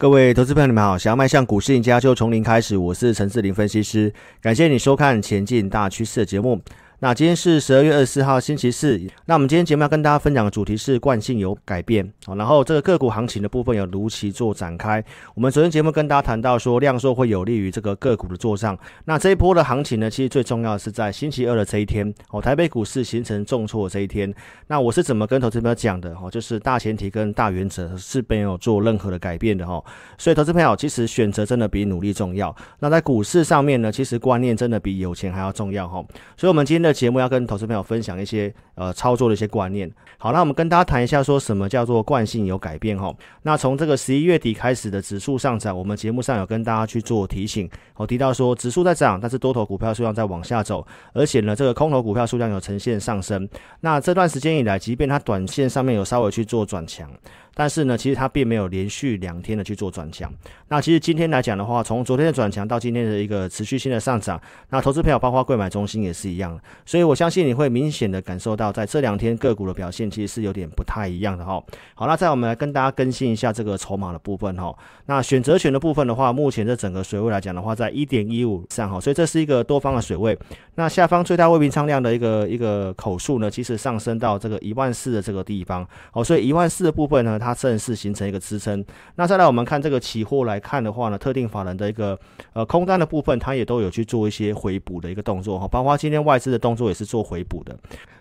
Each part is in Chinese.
各位投资朋友，你们好！想要迈向股市赢家，就从零开始。我是陈志林分析师，感谢你收看《前进大趋势》的节目。那今天是十二月二十四号星期四，那我们今天节目要跟大家分享的主题是惯性有改变，好，然后这个个股行情的部分有如期做展开。我们昨天节目跟大家谈到说，量缩会有利于这个个股的做账。那这一波的行情呢，其实最重要的是在星期二的这一天，哦，台北股市形成重挫这一天。那我是怎么跟投资朋友讲的？哦，就是大前提跟大原则是没有做任何的改变的哈。所以投资朋友其实选择真的比努力重要。那在股市上面呢，其实观念真的比有钱还要重要哈。所以我们今天的。节目要跟投资朋友分享一些呃操作的一些观念。好，那我们跟大家谈一下，说什么叫做惯性有改变哈？那从这个十一月底开始的指数上涨，我们节目上有跟大家去做提醒，我提到说指数在涨，但是多头股票数量在往下走，而且呢这个空头股票数量有呈现上升。那这段时间以来，即便它短线上面有稍微去做转强。但是呢，其实它并没有连续两天的去做转强。那其实今天来讲的话，从昨天的转强到今天的一个持续性的上涨，那投资朋友包括购买中心也是一样。所以我相信你会明显的感受到，在这两天个股的表现其实是有点不太一样的哈。好，那再我们来跟大家更新一下这个筹码的部分哈。那选择权的部分的话，目前这整个水位来讲的话，在一点一五上哈，所以这是一个多方的水位。那下方最大未平仓量的一个一个口数呢，其实上升到这个一万四的这个地方。好，所以一万四的部分呢，它它正式形成一个支撑。那再来我们看这个期货来看的话呢，特定法人的一个呃空单的部分，它也都有去做一些回补的一个动作哈，包括今天外资的动作也是做回补的。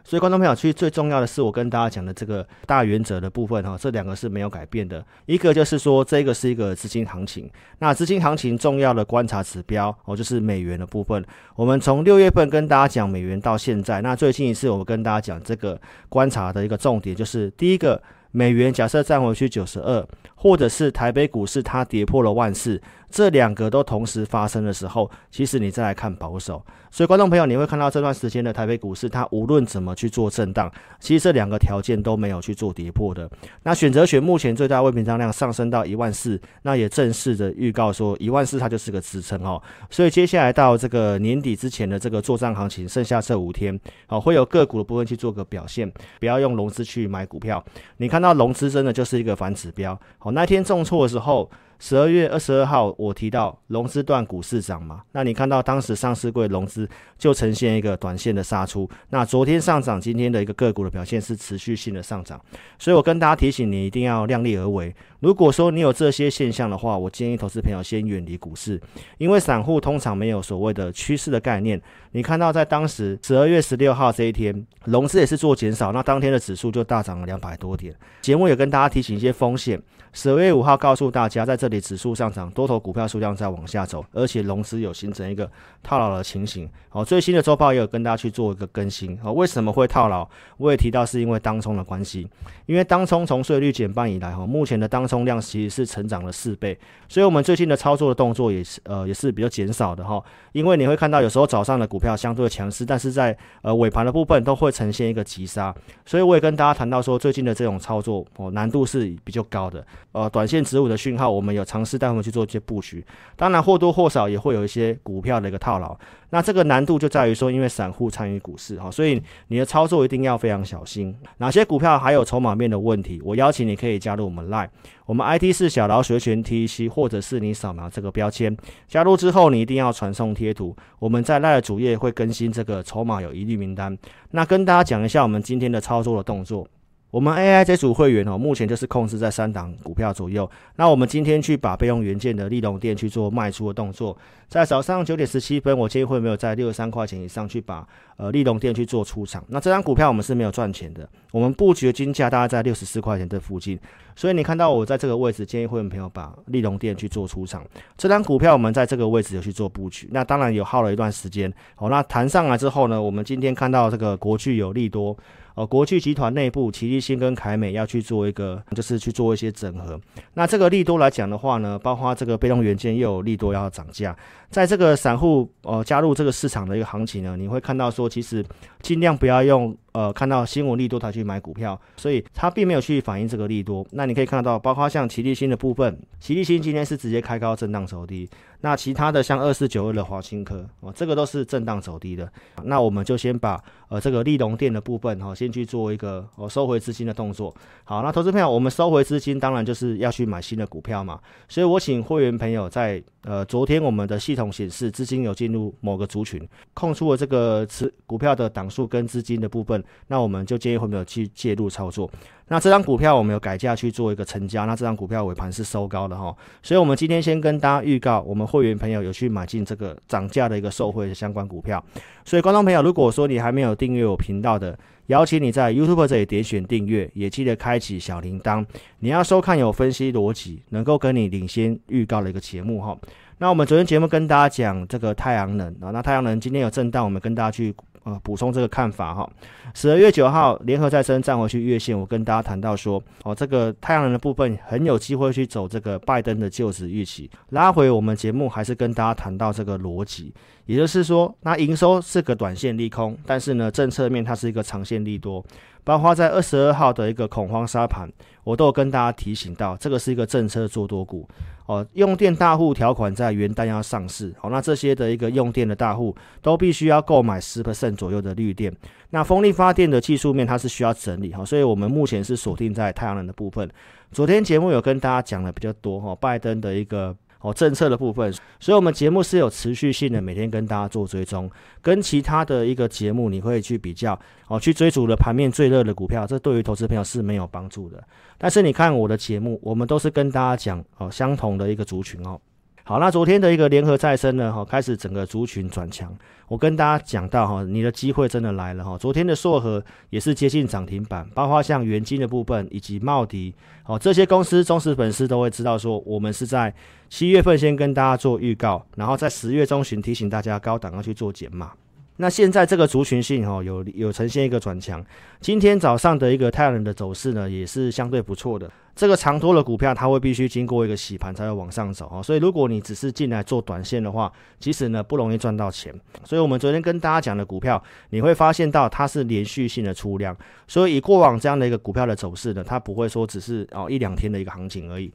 所以观众朋友，其实最重要的是我跟大家讲的这个大原则的部分哈，这两个是没有改变的。一个就是说，这个是一个资金行情，那资金行情重要的观察指标哦，就是美元的部分。我们从六月份跟大家讲美元到现在，那最近一次我们跟大家讲这个观察的一个重点，就是第一个。美元假设站回去九十二，或者是台北股市它跌破了万四，这两个都同时发生的时候，其实你再来看保守。所以观众朋友，你会看到这段时间的台北股市，它无论怎么去做震荡，其实这两个条件都没有去做跌破的。那选择权目前最大未平仓量上升到一万四，那也正式的预告说一万四它就是个支撑哦。所以接下来到这个年底之前的这个作战行情，剩下这五天，哦，会有个股的部分去做个表现，不要用融资去买股票。你看到融资真的就是一个反指标。好，那天重挫的时候。十二月二十二号，我提到融资断股市涨嘛，那你看到当时上市柜融资就呈现一个短线的杀出。那昨天上涨，今天的一个个股的表现是持续性的上涨，所以我跟大家提醒你一定要量力而为。如果说你有这些现象的话，我建议投资朋友先远离股市，因为散户通常没有所谓的趋势的概念。你看到在当时十二月十六号这一天，融资也是做减少，那当天的指数就大涨了两百多点。节目也跟大家提醒一些风险。十二月五号告诉大家，在这这里指数上涨，多头股票数量在往下走，而且融资有形成一个套牢的情形。好，最新的周报也有跟大家去做一个更新。好，为什么会套牢？我也提到是因为当冲的关系，因为当冲从税率减半以来，哈，目前的当冲量其实是成长了四倍，所以我们最近的操作的动作也是呃也是比较减少的哈。因为你会看到有时候早上的股票相对强势，但是在呃尾盘的部分都会呈现一个急杀，所以我也跟大家谈到说，最近的这种操作哦难度是比较高的。呃，短线止稳的讯号，我们有尝试带我们去做一些布局。当然，或多或少也会有一些股票的一个套牢。那这个难度就在于说，因为散户参与股市哈，所以你的操作一定要非常小心。哪些股票还有筹码面的问题？我邀请你可以加入我们 Line，我们 ID 是小老鼠全 T C，或者是你扫描这个标签加入之后，你一定要传送贴图。我们在 Line 的主页会更新这个筹码有疑虑名单。那跟大家讲一下我们今天的操作的动作。我们 AI 这组会员哦，目前就是控制在三档股票左右。那我们今天去把备用元件的利隆电去做卖出的动作，在早上九点十七分，我建议会没有在六十三块钱以上去把呃利隆电去做出场。那这张股票我们是没有赚钱的，我们布局的金价大概在六十四块钱这附近，所以你看到我在这个位置，建议会员朋友把利隆电去做出场。这张股票我们在这个位置有去做布局，那当然有耗了一段时间。好，那弹上来之后呢，我们今天看到这个国巨有利多。哦，国际集团内部，齐力新跟凯美要去做一个，就是去做一些整合。那这个利多来讲的话呢，包括这个被动元件又有利多要涨价，在这个散户呃加入这个市场的一个行情呢，你会看到说，其实尽量不要用。呃看到新闻利多才去买股票，所以它并没有去反映这个利多。那你可以看到，包括像奇力新的部分，奇力新今天是直接开高震荡走低。那其他的像二四九二的华清科哦，这个都是震荡走低的。那我们就先把呃这个利隆电的部分哈、哦，先去做一个哦收回资金的动作。好，那投资朋友，我们收回资金，当然就是要去买新的股票嘛。所以我请会员朋友在呃昨天我们的系统显示资金有进入某个族群，空出了这个持股票的档数跟资金的部分，那我们就建议会员有去介入操作。那这张股票我们有改价去做一个成交，那这张股票尾盘是收高的哈，所以我们今天先跟大家预告，我们会员朋友有去买进这个涨价的一个受惠的相关股票。所以观众朋友，如果说你还没有订阅我频道的，邀请你在 YouTube 这里点选订阅，也记得开启小铃铛，你要收看有分析逻辑，能够跟你领先预告的一个节目哈。那我们昨天节目跟大家讲这个太阳能啊，那太阳能今天有震荡，我们跟大家去。呃，补充这个看法哈。十二月九号，联合再生站回去月线，我跟大家谈到说，哦，这个太阳能的部分很有机会去走这个拜登的就职预期。拉回我们节目还是跟大家谈到这个逻辑，也就是说，那营收是个短线利空，但是呢，政策面它是一个长线利多。包括在二十二号的一个恐慌沙盘，我都有跟大家提醒到，这个是一个政策做多股哦。用电大户条款在元旦要上市，好，那这些的一个用电的大户都必须要购买十 percent 左右的绿电。那风力发电的技术面它是需要整理哈，所以我们目前是锁定在太阳能的部分。昨天节目有跟大家讲的比较多哈，拜登的一个。哦，政策的部分，所以我们节目是有持续性的，每天跟大家做追踪，跟其他的一个节目你会去比较，哦，去追逐的盘面最热的股票，这对于投资朋友是没有帮助的。但是你看我的节目，我们都是跟大家讲哦，相同的一个族群哦。好，那昨天的一个联合再生呢，哈，开始整个族群转强。我跟大家讲到哈，你的机会真的来了哈。昨天的硕和也是接近涨停板，包括像元金的部分以及茂迪，哦，这些公司忠实粉丝都会知道说，我们是在七月份先跟大家做预告，然后在十月中旬提醒大家高档要去做减码。那现在这个族群性哈有有呈现一个转强，今天早上的一个太阳能的走势呢也是相对不错的。这个长多的股票它会必须经过一个洗盘才会往上走啊，所以如果你只是进来做短线的话，其实呢不容易赚到钱。所以我们昨天跟大家讲的股票，你会发现到它是连续性的出量，所以以过往这样的一个股票的走势呢，它不会说只是哦一两天的一个行情而已。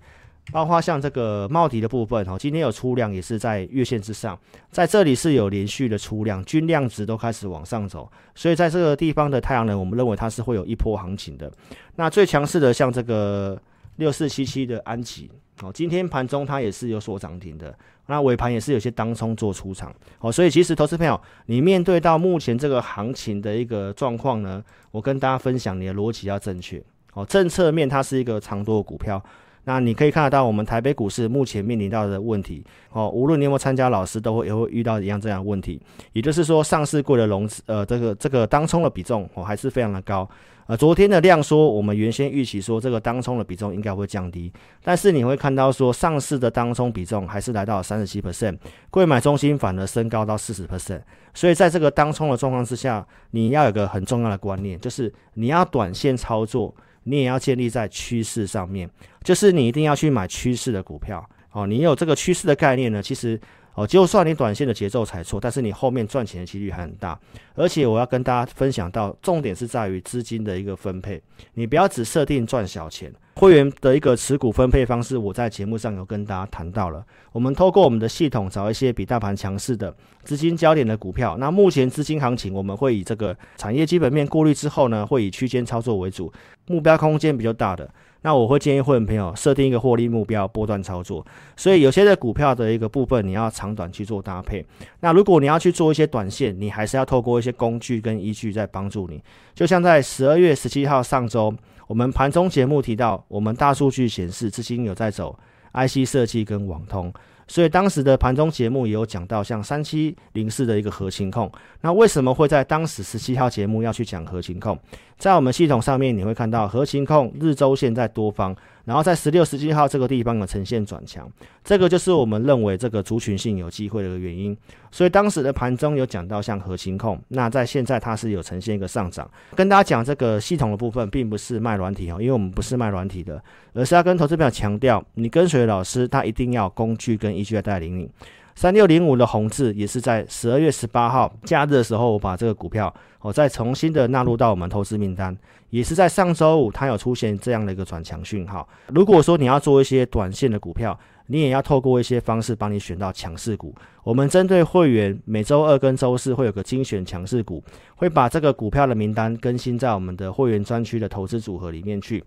包括像这个茂迪的部分，哈，今天有出量，也是在月线之上，在这里是有连续的出量，均量值都开始往上走，所以在这个地方的太阳能，我们认为它是会有一波行情的。那最强势的像这个六四七七的安吉，哦，今天盘中它也是有所涨停的，那尾盘也是有些当冲做出场，哦，所以其实投资朋友，你面对到目前这个行情的一个状况呢，我跟大家分享，你的逻辑要正确，哦，政策面它是一个长多的股票。那你可以看得到，我们台北股市目前面临到的问题，哦，无论你有没有参加老师，都会也会遇到一样这样的问题。也就是说，上市过的融资，呃，这个这个当冲的比重哦，还是非常的高。呃，昨天的量说，我们原先预期说这个当冲的比重应该会降低，但是你会看到说上市的当冲比重还是来到三十七 percent，柜买中心反而升高到四十 percent。所以在这个当冲的状况之下，你要有个很重要的观念，就是你要短线操作。你也要建立在趋势上面，就是你一定要去买趋势的股票哦。你有这个趋势的概念呢，其实哦，就算你短线的节奏踩错，但是你后面赚钱的几率还很大。而且我要跟大家分享到，重点是在于资金的一个分配，你不要只设定赚小钱。会员的一个持股分配方式，我在节目上有跟大家谈到了。我们透过我们的系统找一些比大盘强势的资金焦点的股票。那目前资金行情，我们会以这个产业基本面过滤之后呢，会以区间操作为主，目标空间比较大的。那我会建议会员朋友设定一个获利目标，波段操作。所以有些的股票的一个部分，你要长短去做搭配。那如果你要去做一些短线，你还是要透过一些工具跟依据在帮助你。就像在十二月十七号上周。我们盘中节目提到，我们大数据显示资金有在走 IC 设计跟网通，所以当时的盘中节目也有讲到，像三七零四的一个核情控。那为什么会在当时十七号节目要去讲核情控？在我们系统上面你会看到核情控日周线在多方。然后在十六、十七号这个地方有呈现转强，这个就是我们认为这个族群性有机会的一个原因。所以当时的盘中有讲到像核心控，那在现在它是有呈现一个上涨。跟大家讲这个系统的部分，并不是卖软体哦，因为我们不是卖软体的，而是要跟投资朋友强调，你跟随老师，他一定要工具跟依据来带领你。三六零五的红字也是在十二月十八号假日的时候，我把这个股票哦再重新的纳入到我们投资名单，也是在上周五它有出现这样的一个转强讯号。如果说你要做一些短线的股票，你也要透过一些方式帮你选到强势股。我们针对会员每周二跟周四会有个精选强势股，会把这个股票的名单更新在我们的会员专区的投资组合里面去。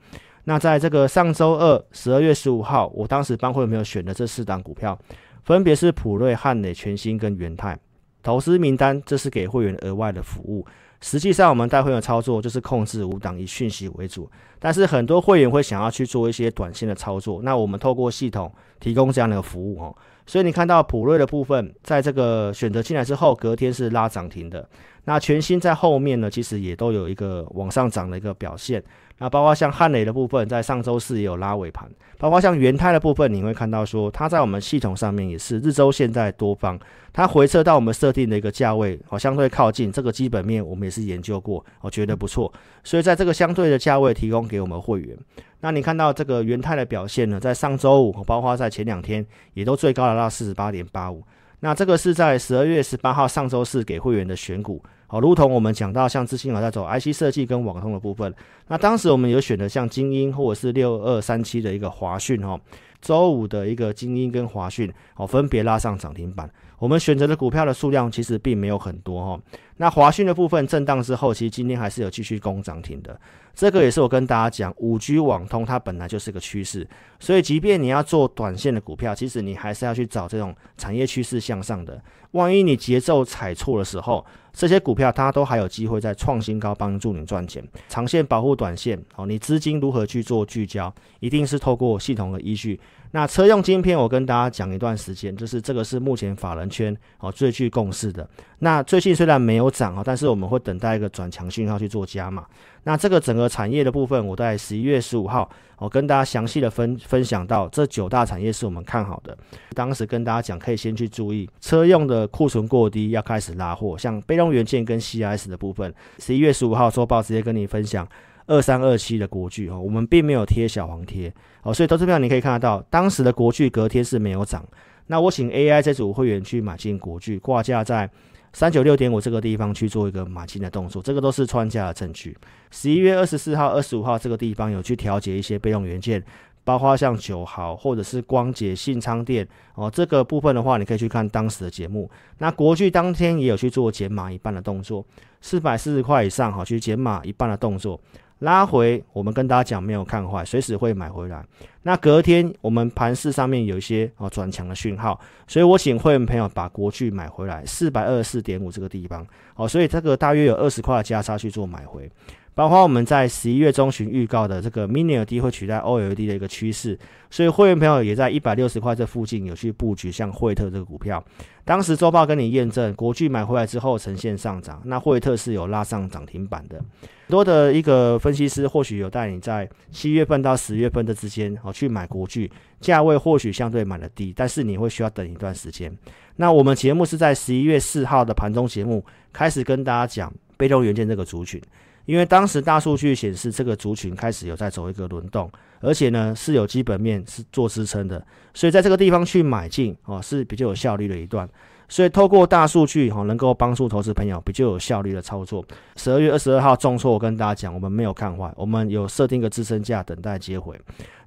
那在这个上周二十二月十五号，我当时帮会员朋友选的这四档股票。分别是普瑞、汉磊、全新跟元泰投资名单，这是给会员额外的服务。实际上，我们带会员操作就是控制五档，以讯息为主。但是很多会员会想要去做一些短线的操作，那我们透过系统提供这样的服务哦。所以你看到普瑞的部分，在这个选择进来之后，隔天是拉涨停的。那全新在后面呢，其实也都有一个往上涨的一个表现。那包括像汉磊的部分，在上周四也有拉尾盘，包括像元泰的部分，你会看到说，它在我们系统上面也是日周线在多方，它回撤到我们设定的一个价位，哦，相对靠近这个基本面，我们也是研究过，我觉得不错，所以在这个相对的价位提供给我们会员。那你看到这个元泰的表现呢，在上周五，包括在前两天，也都最高达到四十八点八五。那这个是在十二月十八号上周四给会员的选股。好，如同我们讲到，像资金啊在走 IC 设计跟网通的部分，那当时我们有选择像精英或者是六二三七的一个华讯哦，周五的一个精英跟华讯哦，分别拉上涨停板。我们选择的股票的数量其实并没有很多哦。那华讯的部分震荡之后，其实今天还是有继续攻涨停的。这个也是我跟大家讲，五 G 网通它本来就是个趋势，所以即便你要做短线的股票，其实你还是要去找这种产业趋势向上的。万一你节奏踩错的时候，这些股票它都还有机会在创新高，帮助你赚钱。长线保护短线，哦，你资金如何去做聚焦，一定是透过系统的依据。那车用晶片，我跟大家讲一段时间，就是这个是目前法人圈哦最具共识的。那最近虽然没有涨啊，但是我们会等待一个转强讯号去做加码。那这个整个产业的部分，我在十一月十五号我跟大家详细的分分享到，这九大产业是我们看好的。当时跟大家讲，可以先去注意车用的库存过低，要开始拉货，像被动元件跟 CIS 的部分。十一月十五号周报直接跟你分享。二三二七的国巨哦，我们并没有贴小黄贴哦，所以投资票你可以看得到，当时的国巨隔天是没有涨。那我请 AI 这组会员去买进国巨，挂价在三九六点五这个地方去做一个买进的动作，这个都是穿价的证据。十一月二十四号、二十五号这个地方有去调节一些备用元件，包括像九号或者是光解、信仓店哦，这个部分的话，你可以去看当时的节目。那国巨当天也有去做减码一半的动作，四百四十块以上哈，去减码一半的动作。拉回，我们跟大家讲没有看坏，随时会买回来。那隔天我们盘市上面有一些哦转强的讯号，所以我请会员朋友把国巨买回来，四百二十四点五这个地方哦，所以这个大约有二十块的价差去做买回。包括我们在十一月中旬预告的这个 Mini LD 会取代 OLED 的一个趋势，所以会员朋友也在一百六十块这附近有去布局，像惠特这个股票。当时周报跟你验证，国巨买回来之后呈现上涨，那惠特是有拉上涨停板的。多的一个分析师或许有带你在七月份到十月份的之间哦去买国巨，价位或许相对买的低，但是你会需要等一段时间。那我们节目是在十一月四号的盘中节目开始跟大家讲被动元件这个族群。因为当时大数据显示，这个族群开始有在走一个轮动，而且呢是有基本面是做支撑的，所以在这个地方去买进哦是比较有效率的一段。所以透过大数据哈，能够帮助投资朋友比较有效率的操作。十二月二十二号重挫，我跟大家讲，我们没有看坏，我们有设定个支撑价，等待接回。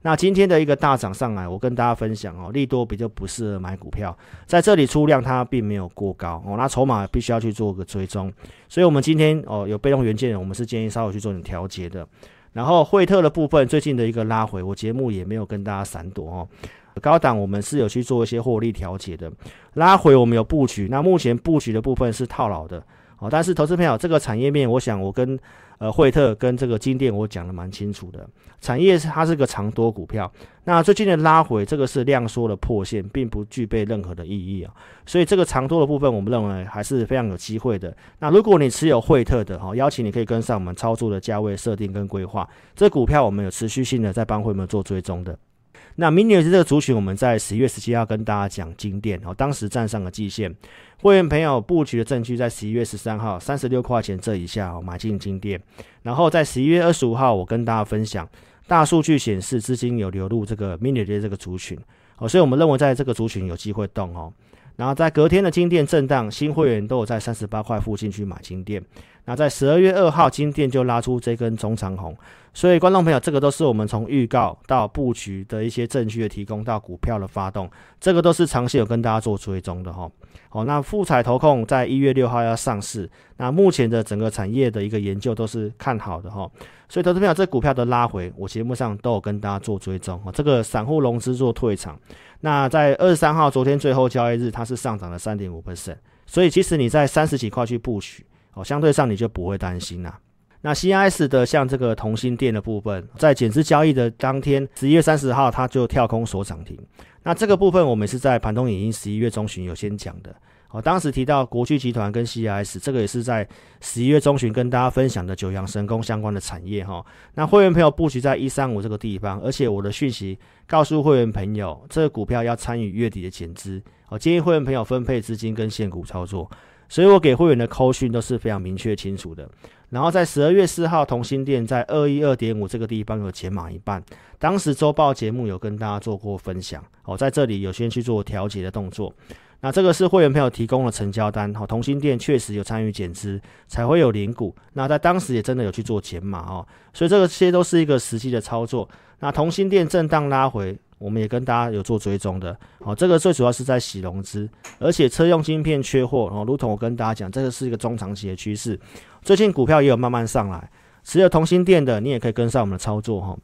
那今天的一个大涨上来，我跟大家分享哦，利多比较不适合买股票，在这里出量它并没有过高哦，那筹码必须要去做个追踪。所以我们今天哦有被动元件，我们是建议稍微去做点调节的。然后惠特的部分最近的一个拉回，我节目也没有跟大家闪躲哦。高档我们是有去做一些获利调节的，拉回我们有布局，那目前布局的部分是套牢的哦。但是投资朋友这个产业面，我想我跟呃惠特跟这个金电我讲的蛮清楚的，产业它是个长多股票。那最近的拉回，这个是量缩的破线，并不具备任何的意义啊。所以这个长多的部分，我们认为还是非常有机会的。那如果你持有惠特的哈，邀请你可以跟上我们操作的价位设定跟规划，这股票我们有持续性的在帮会员做追踪的。那 Mini 这个族群，我们在十一月十七号跟大家讲金店哦，当时站上了季线，会员朋友布局的证据在十一月十三号三十六块钱这一下哦买进金店，然后在十一月二十五号我跟大家分享，大数据显示资金有流入这个 Mini 的这个族群哦，所以我们认为在这个族群有机会动哦。然后在隔天的金店震荡，新会员都有在三十八块附近去买金店。那在十二月二号，金电就拉出这根中长红，所以观众朋友，这个都是我们从预告到布局的一些证据的提供，到股票的发动，这个都是长期有跟大家做追踪的哈。好，那富采投控在一月六号要上市，那目前的整个产业的一个研究都是看好的哈。所以投资朋友，这股票的拉回，我节目上都有跟大家做追踪哈。这个散户融资做退场。那在二十三号，昨天最后交易日，它是上涨了三点五 percent，所以其实你在三十几块去布局，哦，相对上你就不会担心啦。那 CIS 的像这个同心电的部分，在减资交易的当天，十一月三十号，它就跳空锁涨停。那这个部分我们是在盘中影音十一月中旬有先讲的。哦，当时提到国巨集团跟 CIS，这个也是在十一月中旬跟大家分享的九阳神功相关的产业哈。那会员朋友布局在一三五这个地方，而且我的讯息告诉会员朋友，这个股票要参与月底的减资，我建议会员朋友分配资金跟现股操作。所以我给会员的扣讯都是非常明确清楚的。然后在十二月四号，同心店在二一二点五这个地方有减码一半，当时周报节目有跟大家做过分享，哦在这里有先去做调节的动作。那这个是会员朋友提供的成交单，哦，同心店确实有参与减资，才会有零股。那在当时也真的有去做减码哦，所以这个些都是一个实际的操作。那同心店震荡拉回，我们也跟大家有做追踪的，好，这个最主要是在洗融资，而且车用晶片缺货哦，如同我跟大家讲，这个是一个中长期的趋势。最近股票也有慢慢上来，持有同心电的你也可以跟上我们的操作哈。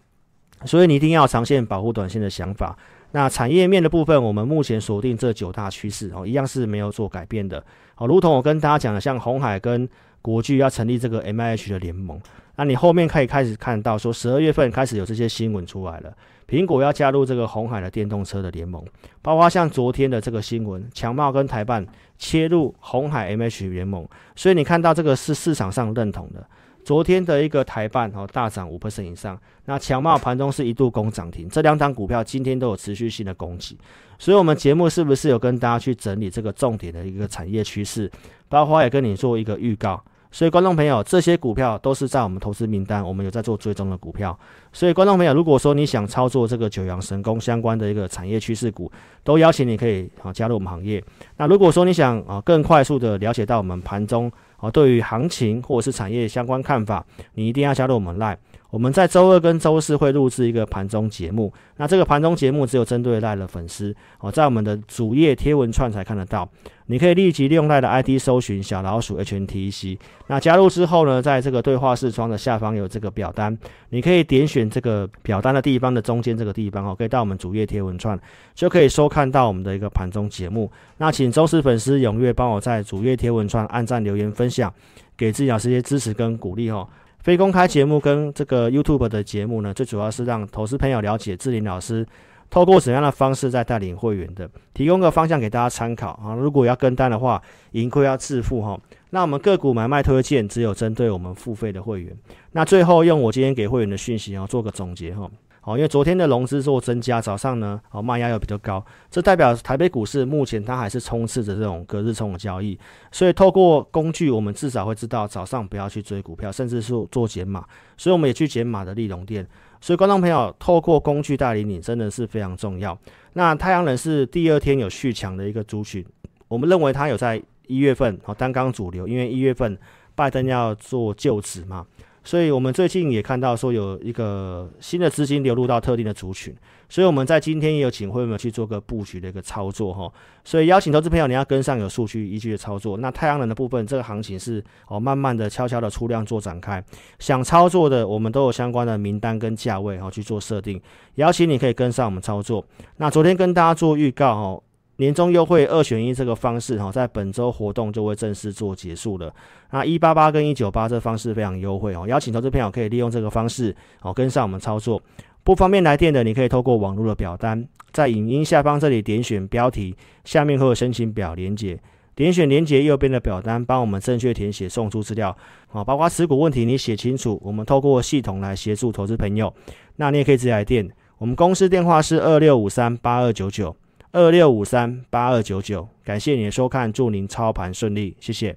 所以你一定要长线保护短线的想法。那产业面的部分，我们目前锁定这九大趋势哦，一样是没有做改变的。好，如同我跟大家讲的，像鸿海跟国巨要成立这个 MIH 的联盟，那你后面可以开始看到说，十二月份开始有这些新闻出来了，苹果要加入这个红海的电动车的联盟，包括像昨天的这个新闻，强茂跟台办切入红海 M H 联盟，所以你看到这个是市场上认同的。昨天的一个台办哦大涨五 percent 以上，那强茂盘中是一度攻涨停，这两档股票今天都有持续性的攻击，所以我们节目是不是有跟大家去整理这个重点的一个产业趋势，包括也跟你做一个预告，所以观众朋友这些股票都是在我们投资名单，我们有在做追踪的股票，所以观众朋友如果说你想操作这个九阳神功相关的一个产业趋势股，都邀请你可以啊加入我们行业。那如果说你想啊更快速的了解到我们盘中。啊，对于行情或者是产业相关看法，你一定要加入我们 Line。我们在周二跟周四会录制一个盘中节目，那这个盘中节目只有针对 Line 的粉丝哦，在我们的主页贴文串才看得到。你可以立即利用 Line 的 ID 搜寻小老鼠 HNTC，。那加入之后呢，在这个对话视窗的下方有这个表单，你可以点选这个表单的地方的中间这个地方哦，可以到我们主页贴文串，就可以收看到我们的一个盘中节目。那请忠实粉丝踊跃帮我在主页贴文串按赞、留言、分享，给自己老师一些支持跟鼓励哦。非公开节目跟这个 YouTube 的节目呢，最主要是让投资朋友了解智霖老师透过怎样的方式在带领会员的，提供个方向给大家参考啊。如果要跟单的话，盈亏要自负哈。那我们个股买卖推荐只有针对我们付费的会员。那最后用我今天给会员的讯息啊，做个总结哈。哦因为昨天的融资做增加，早上呢，哦卖压又比较高，这代表台北股市目前它还是充斥着这种隔日冲的交易，所以透过工具，我们至少会知道早上不要去追股票，甚至是做减码，所以我们也去减码的利隆店。所以观众朋友，透过工具带领你，真的是非常重要。那太阳能是第二天有续强的一个族群，我们认为它有在一月份哦担纲主流，因为一月份拜登要做就职嘛。所以我们最近也看到说有一个新的资金流入到特定的族群，所以我们在今天也有请会员去做个布局的一个操作哈。所以邀请投资朋友，你要跟上有数据依据的操作。那太阳能的部分，这个行情是哦慢慢的、悄悄的出量做展开。想操作的，我们都有相关的名单跟价位哈去做设定，邀请你可以跟上我们操作。那昨天跟大家做预告哈。年终优惠二选一这个方式哈，在本周活动就会正式做结束了。那一八八跟一九八这方式非常优惠哦，邀请投资朋友可以利用这个方式哦跟上我们操作。不方便来电的，你可以透过网络的表单，在影音下方这里点选标题，下面会有申请表连接，点选连接右边的表单，帮我们正确填写送出资料啊，包括持股问题你写清楚，我们透过系统来协助投资朋友。那你也可以直接来电，我们公司电话是二六五三八二九九。二六五三八二九九，感谢您的收看，祝您操盘顺利，谢谢。